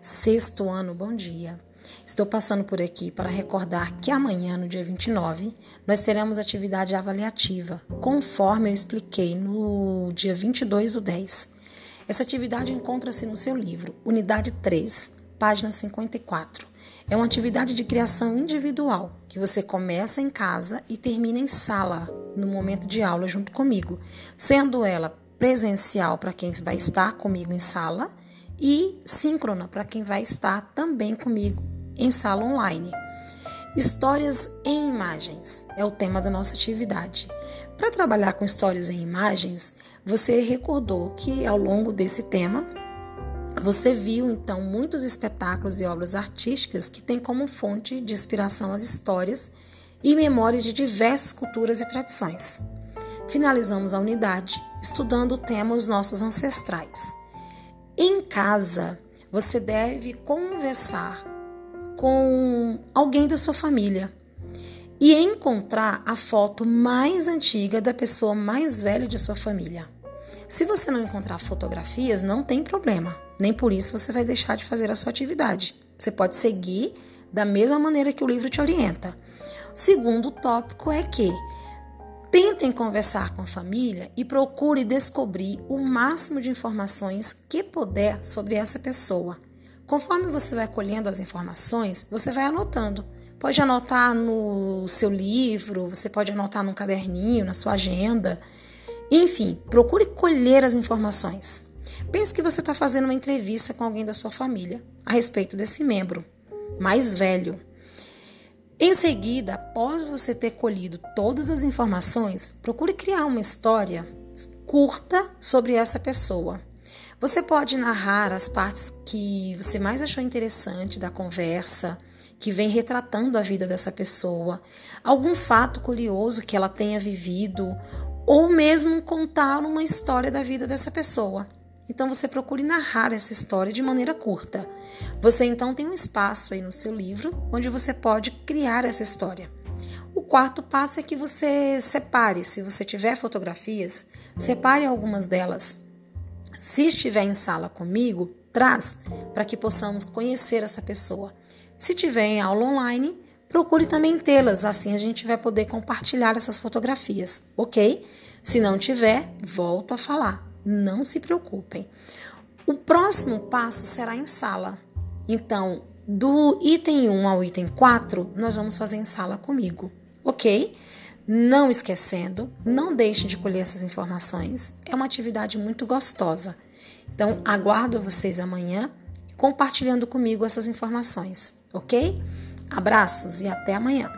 sexto ano, bom dia. Estou passando por aqui para recordar que amanhã, no dia 29, nós teremos atividade avaliativa, conforme eu expliquei no dia 22 do 10. Essa atividade encontra-se no seu livro, Unidade 3, página 54. É uma atividade de criação individual, que você começa em casa e termina em sala, no momento de aula junto comigo, sendo ela presencial para quem vai estar comigo em sala e síncrona para quem vai estar também comigo em sala online. Histórias em imagens é o tema da nossa atividade. Para trabalhar com histórias em imagens, você recordou que ao longo desse tema você viu então muitos espetáculos e obras artísticas que têm como fonte de inspiração as histórias e memórias de diversas culturas e tradições. Finalizamos a unidade estudando o tema Os Nossos Ancestrais. Em casa, você deve conversar com alguém da sua família e encontrar a foto mais antiga da pessoa mais velha de sua família. Se você não encontrar fotografias, não tem problema, nem por isso você vai deixar de fazer a sua atividade. Você pode seguir da mesma maneira que o livro te orienta. Segundo tópico é que Tentem conversar com a família e procure descobrir o máximo de informações que puder sobre essa pessoa. Conforme você vai colhendo as informações, você vai anotando. Pode anotar no seu livro, você pode anotar num caderninho, na sua agenda. Enfim, procure colher as informações. Pense que você está fazendo uma entrevista com alguém da sua família a respeito desse membro mais velho em seguida, após você ter colhido todas as informações, procure criar uma história curta sobre essa pessoa. Você pode narrar as partes que você mais achou interessante da conversa, que vem retratando a vida dessa pessoa, algum fato curioso que ela tenha vivido, ou mesmo contar uma história da vida dessa pessoa. Então você procure narrar essa história de maneira curta. Você então tem um espaço aí no seu livro onde você pode criar essa história. O quarto passo é que você separe, se você tiver fotografias, separe algumas delas. Se estiver em sala comigo, traz para que possamos conhecer essa pessoa. Se tiver em aula online, procure também tê-las, assim a gente vai poder compartilhar essas fotografias, ok? Se não tiver, volto a falar não se preocupem. O próximo passo será em sala. Então, do item 1 ao item 4, nós vamos fazer em sala comigo, ok? Não esquecendo, não deixe de colher essas informações. É uma atividade muito gostosa. Então, aguardo vocês amanhã compartilhando comigo essas informações, ok? Abraços e até amanhã.